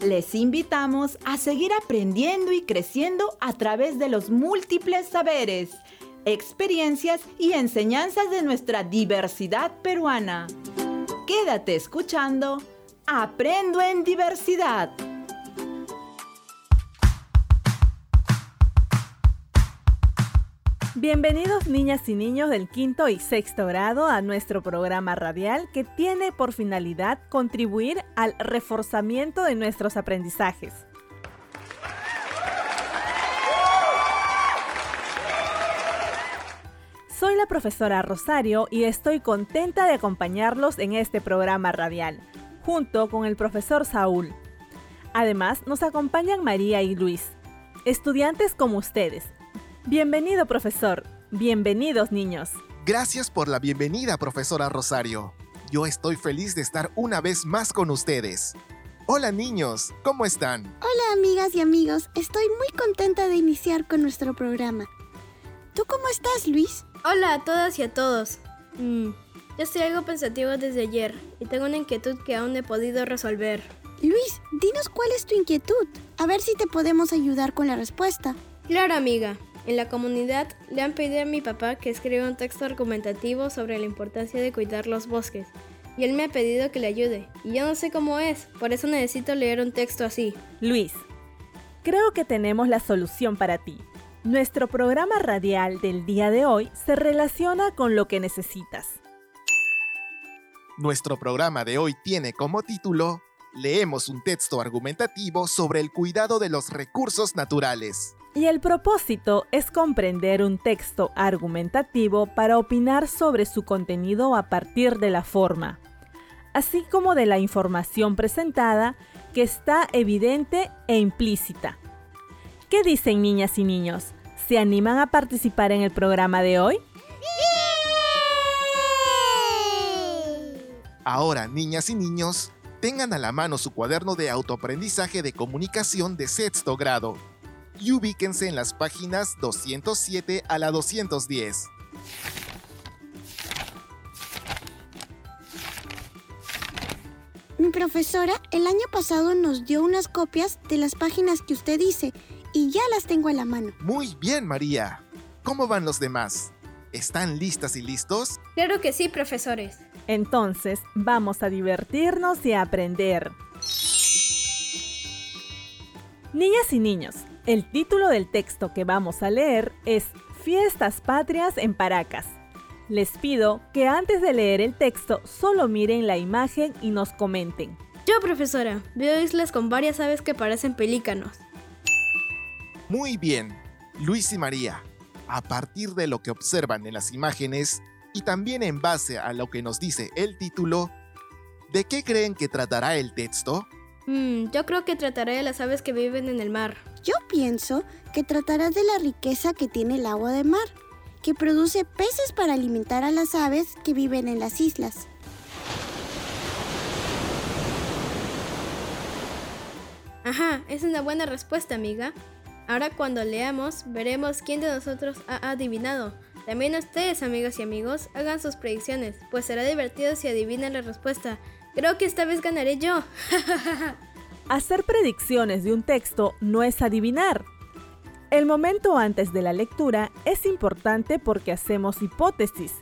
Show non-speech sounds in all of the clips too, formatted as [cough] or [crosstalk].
Les invitamos a seguir aprendiendo y creciendo a través de los múltiples saberes, experiencias y enseñanzas de nuestra diversidad peruana. Quédate escuchando Aprendo en Diversidad. Bienvenidos niñas y niños del quinto y sexto grado a nuestro programa radial que tiene por finalidad contribuir al reforzamiento de nuestros aprendizajes. Soy la profesora Rosario y estoy contenta de acompañarlos en este programa radial, junto con el profesor Saúl. Además, nos acompañan María y Luis, estudiantes como ustedes, Bienvenido, profesor. Bienvenidos, niños. Gracias por la bienvenida, profesora Rosario. Yo estoy feliz de estar una vez más con ustedes. Hola niños, ¿cómo están? Hola amigas y amigos, estoy muy contenta de iniciar con nuestro programa. ¿Tú cómo estás, Luis? Hola a todas y a todos. Mm, yo estoy algo pensativo desde ayer y tengo una inquietud que aún no he podido resolver. Luis, dinos cuál es tu inquietud, a ver si te podemos ayudar con la respuesta. Claro, amiga. En la comunidad le han pedido a mi papá que escriba un texto argumentativo sobre la importancia de cuidar los bosques. Y él me ha pedido que le ayude. Y yo no sé cómo es, por eso necesito leer un texto así. Luis, creo que tenemos la solución para ti. Nuestro programa radial del día de hoy se relaciona con lo que necesitas. Nuestro programa de hoy tiene como título Leemos un texto argumentativo sobre el cuidado de los recursos naturales. Y el propósito es comprender un texto argumentativo para opinar sobre su contenido a partir de la forma, así como de la información presentada que está evidente e implícita. ¿Qué dicen niñas y niños? ¿Se animan a participar en el programa de hoy? Ahora, niñas y niños, tengan a la mano su cuaderno de autoaprendizaje de comunicación de sexto grado y ubíquense en las páginas 207 a la 210. Mi profesora el año pasado nos dio unas copias de las páginas que usted dice y ya las tengo a la mano. Muy bien, María. ¿Cómo van los demás? ¿Están listas y listos? Claro que sí, profesores. Entonces, vamos a divertirnos y a aprender. Niñas y niños, el título del texto que vamos a leer es Fiestas Patrias en Paracas. Les pido que antes de leer el texto solo miren la imagen y nos comenten. Yo, profesora, veo islas con varias aves que parecen pelícanos. Muy bien, Luis y María. A partir de lo que observan en las imágenes y también en base a lo que nos dice el título, ¿de qué creen que tratará el texto? Mm, yo creo que trataré de las aves que viven en el mar. Yo pienso que tratará de la riqueza que tiene el agua de mar, que produce peces para alimentar a las aves que viven en las islas. Ajá, es una buena respuesta, amiga. Ahora cuando leamos, veremos quién de nosotros ha adivinado. También ustedes, amigos y amigos, hagan sus predicciones, pues será divertido si adivinan la respuesta. Creo que esta vez ganaré yo. [laughs] Hacer predicciones de un texto no es adivinar. El momento antes de la lectura es importante porque hacemos hipótesis,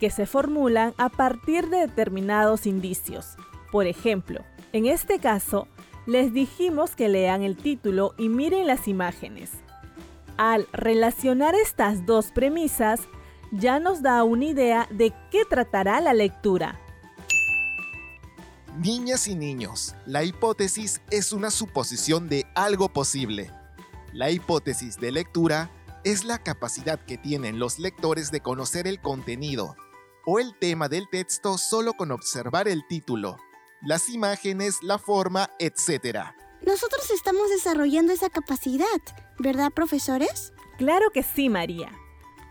que se formulan a partir de determinados indicios. Por ejemplo, en este caso, les dijimos que lean el título y miren las imágenes. Al relacionar estas dos premisas, ya nos da una idea de qué tratará la lectura. Niñas y niños, la hipótesis es una suposición de algo posible. La hipótesis de lectura es la capacidad que tienen los lectores de conocer el contenido o el tema del texto solo con observar el título, las imágenes, la forma, etc. Nosotros estamos desarrollando esa capacidad, ¿verdad, profesores? Claro que sí, María.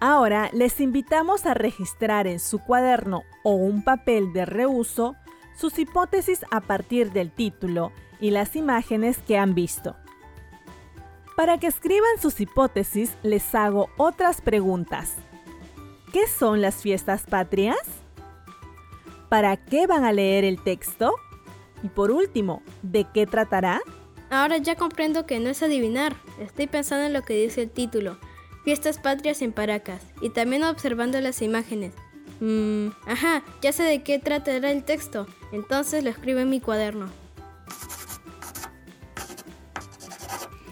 Ahora les invitamos a registrar en su cuaderno o un papel de reuso sus hipótesis a partir del título y las imágenes que han visto. Para que escriban sus hipótesis, les hago otras preguntas. ¿Qué son las fiestas patrias? ¿Para qué van a leer el texto? Y por último, ¿de qué tratará? Ahora ya comprendo que no es adivinar. Estoy pensando en lo que dice el título. Fiestas patrias en Paracas. Y también observando las imágenes. Mmm, ajá, ya sé de qué tratará el texto. Entonces lo escribo en mi cuaderno.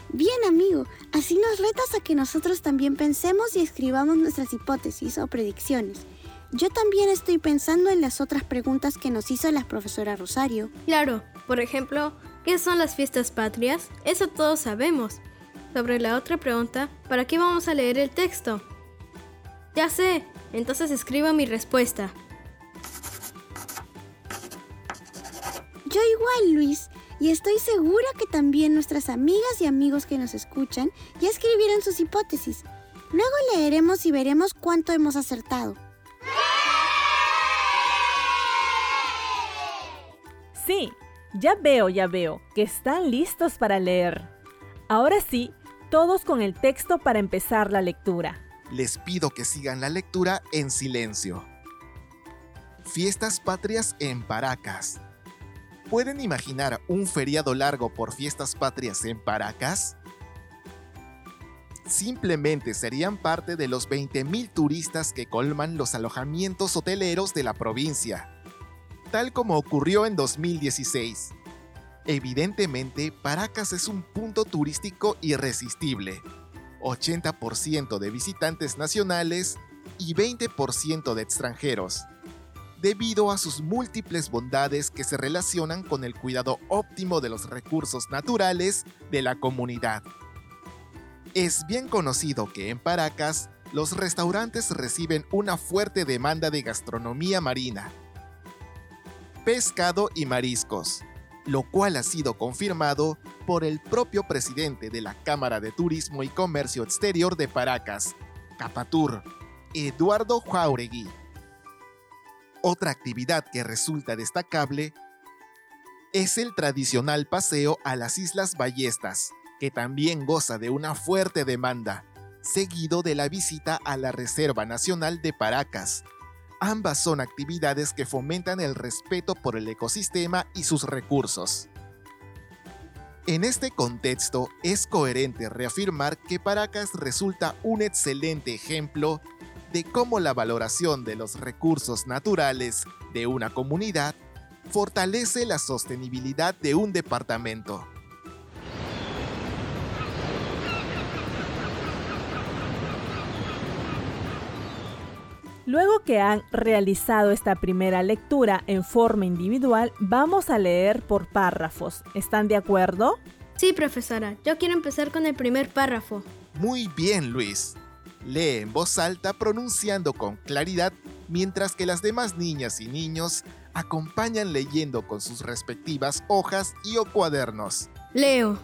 Bien, amigo, así nos retas a que nosotros también pensemos y escribamos nuestras hipótesis o predicciones. Yo también estoy pensando en las otras preguntas que nos hizo la profesora Rosario. Claro, por ejemplo, ¿qué son las fiestas patrias? Eso todos sabemos. Sobre la otra pregunta, ¿para qué vamos a leer el texto? Ya sé, entonces escribo mi respuesta. Yo igual, Luis, y estoy segura que también nuestras amigas y amigos que nos escuchan ya escribieron sus hipótesis. Luego leeremos y veremos cuánto hemos acertado. Sí, ya veo, ya veo, que están listos para leer. Ahora sí, todos con el texto para empezar la lectura. Les pido que sigan la lectura en silencio. Fiestas patrias en Paracas. ¿Pueden imaginar un feriado largo por fiestas patrias en Paracas? Simplemente serían parte de los 20.000 turistas que colman los alojamientos hoteleros de la provincia, tal como ocurrió en 2016. Evidentemente, Paracas es un punto turístico irresistible. 80% de visitantes nacionales y 20% de extranjeros debido a sus múltiples bondades que se relacionan con el cuidado óptimo de los recursos naturales de la comunidad. Es bien conocido que en Paracas los restaurantes reciben una fuerte demanda de gastronomía marina, pescado y mariscos, lo cual ha sido confirmado por el propio presidente de la Cámara de Turismo y Comercio Exterior de Paracas, Capatur, Eduardo Jauregui. Otra actividad que resulta destacable es el tradicional paseo a las Islas Ballestas, que también goza de una fuerte demanda, seguido de la visita a la Reserva Nacional de Paracas. Ambas son actividades que fomentan el respeto por el ecosistema y sus recursos. En este contexto, es coherente reafirmar que Paracas resulta un excelente ejemplo de cómo la valoración de los recursos naturales de una comunidad fortalece la sostenibilidad de un departamento. Luego que han realizado esta primera lectura en forma individual, vamos a leer por párrafos. ¿Están de acuerdo? Sí, profesora. Yo quiero empezar con el primer párrafo. Muy bien, Luis. Lee en voz alta pronunciando con claridad mientras que las demás niñas y niños acompañan leyendo con sus respectivas hojas y o cuadernos. Leo.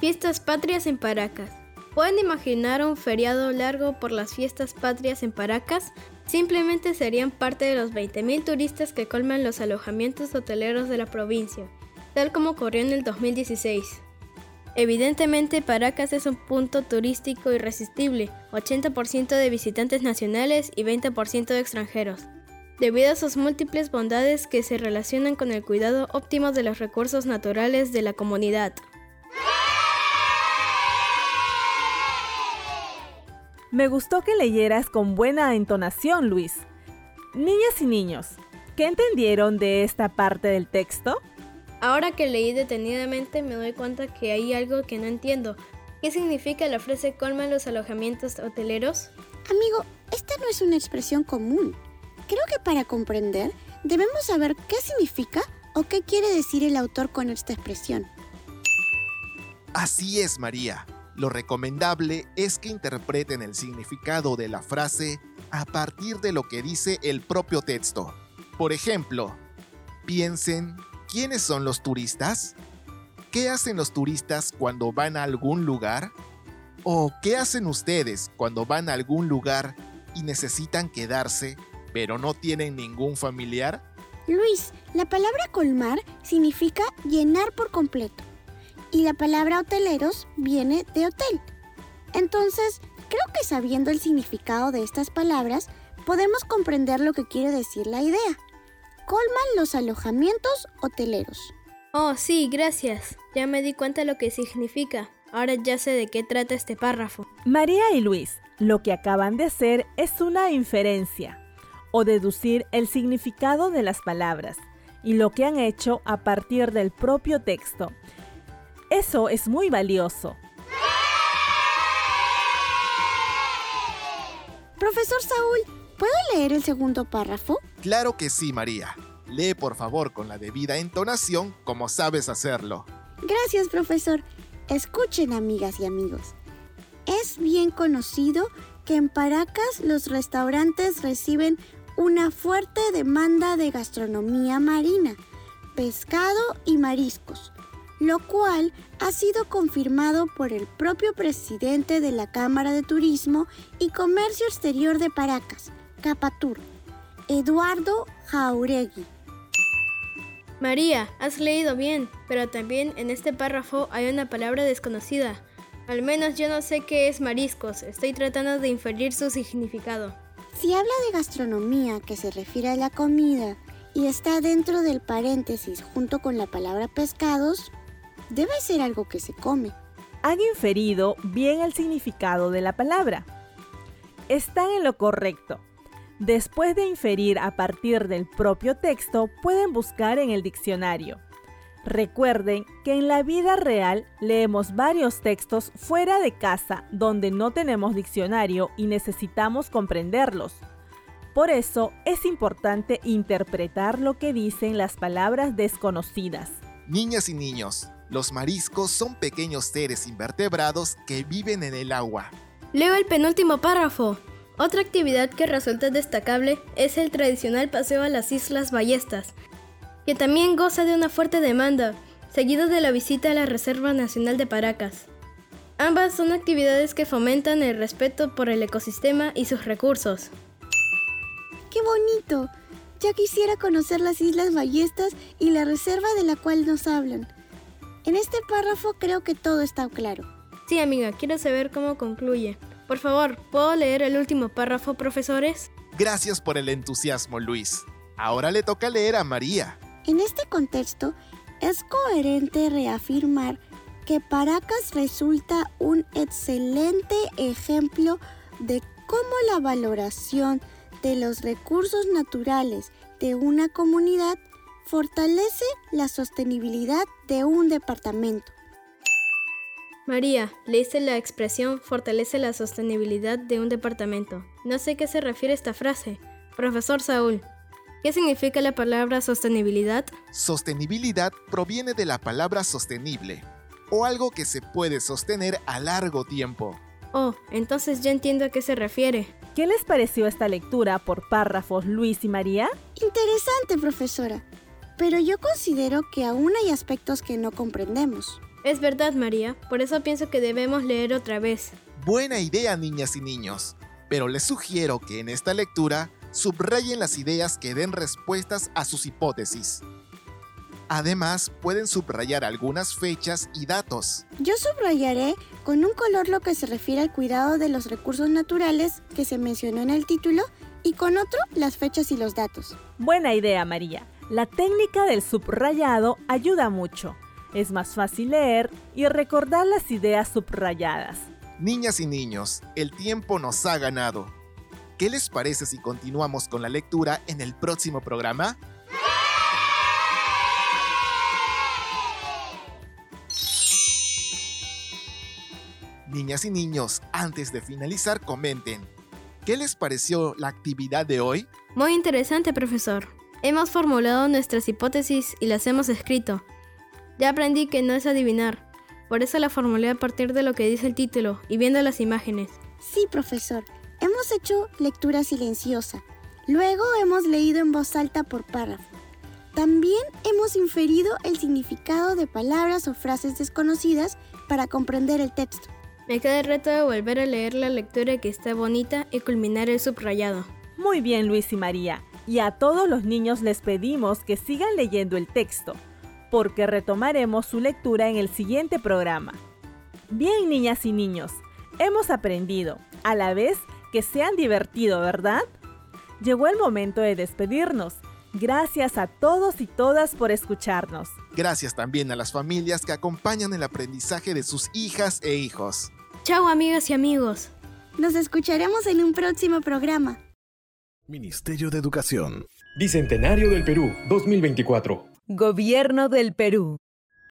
Fiestas patrias en Paracas. ¿Pueden imaginar un feriado largo por las fiestas patrias en Paracas? Simplemente serían parte de los 20.000 turistas que colman los alojamientos hoteleros de la provincia, tal como ocurrió en el 2016. Evidentemente Paracas es un punto turístico irresistible, 80% de visitantes nacionales y 20% de extranjeros, debido a sus múltiples bondades que se relacionan con el cuidado óptimo de los recursos naturales de la comunidad. Me gustó que leyeras con buena entonación, Luis. Niñas y niños, ¿qué entendieron de esta parte del texto? Ahora que leí detenidamente me doy cuenta que hay algo que no entiendo. ¿Qué significa la frase colma en los alojamientos hoteleros? Amigo, esta no es una expresión común. Creo que para comprender debemos saber qué significa o qué quiere decir el autor con esta expresión. Así es, María. Lo recomendable es que interpreten el significado de la frase a partir de lo que dice el propio texto. Por ejemplo, piensen, ¿quiénes son los turistas? ¿Qué hacen los turistas cuando van a algún lugar? ¿O qué hacen ustedes cuando van a algún lugar y necesitan quedarse, pero no tienen ningún familiar? Luis, la palabra colmar significa llenar por completo y la palabra hoteleros viene de hotel. Entonces, creo que sabiendo el significado de estas palabras, podemos comprender lo que quiere decir la idea. Colman los alojamientos hoteleros. Oh, sí, gracias. Ya me di cuenta de lo que significa. Ahora ya sé de qué trata este párrafo. María y Luis, lo que acaban de hacer es una inferencia o deducir el significado de las palabras y lo que han hecho a partir del propio texto. Eso es muy valioso. Profesor Saúl, ¿puedo leer el segundo párrafo? Claro que sí, María. Lee por favor con la debida entonación como sabes hacerlo. Gracias, profesor. Escuchen, amigas y amigos. Es bien conocido que en Paracas los restaurantes reciben una fuerte demanda de gastronomía marina, pescado y mariscos, lo cual ha sido confirmado por el propio presidente de la Cámara de Turismo y Comercio Exterior de Paracas, Capatur, Eduardo Jauregui. María, has leído bien, pero también en este párrafo hay una palabra desconocida. Al menos yo no sé qué es mariscos, estoy tratando de inferir su significado. Si habla de gastronomía que se refiere a la comida y está dentro del paréntesis junto con la palabra pescados, debe ser algo que se come. Han inferido bien el significado de la palabra. Están en lo correcto. Después de inferir a partir del propio texto, pueden buscar en el diccionario. Recuerden que en la vida real leemos varios textos fuera de casa donde no tenemos diccionario y necesitamos comprenderlos. Por eso es importante interpretar lo que dicen las palabras desconocidas. Niñas y niños, los mariscos son pequeños seres invertebrados que viven en el agua. Leo el penúltimo párrafo. Otra actividad que resulta destacable es el tradicional paseo a las Islas Ballestas, que también goza de una fuerte demanda, seguido de la visita a la Reserva Nacional de Paracas. Ambas son actividades que fomentan el respeto por el ecosistema y sus recursos. ¡Qué bonito! Ya quisiera conocer las Islas Ballestas y la reserva de la cual nos hablan. En este párrafo creo que todo está claro. Sí, amiga, quiero saber cómo concluye. Por favor, ¿puedo leer el último párrafo, profesores? Gracias por el entusiasmo, Luis. Ahora le toca leer a María. En este contexto, es coherente reafirmar que Paracas resulta un excelente ejemplo de cómo la valoración de los recursos naturales de una comunidad fortalece la sostenibilidad de un departamento. María, leíste la expresión fortalece la sostenibilidad de un departamento. No sé qué se refiere esta frase. Profesor Saúl, ¿qué significa la palabra sostenibilidad? Sostenibilidad proviene de la palabra sostenible, o algo que se puede sostener a largo tiempo. Oh, entonces ya entiendo a qué se refiere. ¿Qué les pareció esta lectura por párrafos Luis y María? Interesante, profesora. Pero yo considero que aún hay aspectos que no comprendemos. Es verdad, María, por eso pienso que debemos leer otra vez. Buena idea, niñas y niños. Pero les sugiero que en esta lectura subrayen las ideas que den respuestas a sus hipótesis. Además, pueden subrayar algunas fechas y datos. Yo subrayaré con un color lo que se refiere al cuidado de los recursos naturales que se mencionó en el título y con otro las fechas y los datos. Buena idea, María. La técnica del subrayado ayuda mucho. Es más fácil leer y recordar las ideas subrayadas. Niñas y niños, el tiempo nos ha ganado. ¿Qué les parece si continuamos con la lectura en el próximo programa? Niñas y niños, antes de finalizar, comenten. ¿Qué les pareció la actividad de hoy? Muy interesante, profesor. Hemos formulado nuestras hipótesis y las hemos escrito. Ya aprendí que no es adivinar. Por eso la formulé a partir de lo que dice el título y viendo las imágenes. Sí, profesor. Hemos hecho lectura silenciosa. Luego hemos leído en voz alta por párrafo. También hemos inferido el significado de palabras o frases desconocidas para comprender el texto. Me queda el reto de volver a leer la lectura que está bonita y culminar el subrayado. Muy bien, Luis y María y a todos los niños les pedimos que sigan leyendo el texto, porque retomaremos su lectura en el siguiente programa. Bien, niñas y niños, hemos aprendido, a la vez que se han divertido, ¿verdad? Llegó el momento de despedirnos. Gracias a todos y todas por escucharnos. Gracias también a las familias que acompañan el aprendizaje de sus hijas e hijos. Chao amigas y amigos. Nos escucharemos en un próximo programa. Ministerio de Educación. Bicentenario del Perú, 2024. Gobierno del Perú.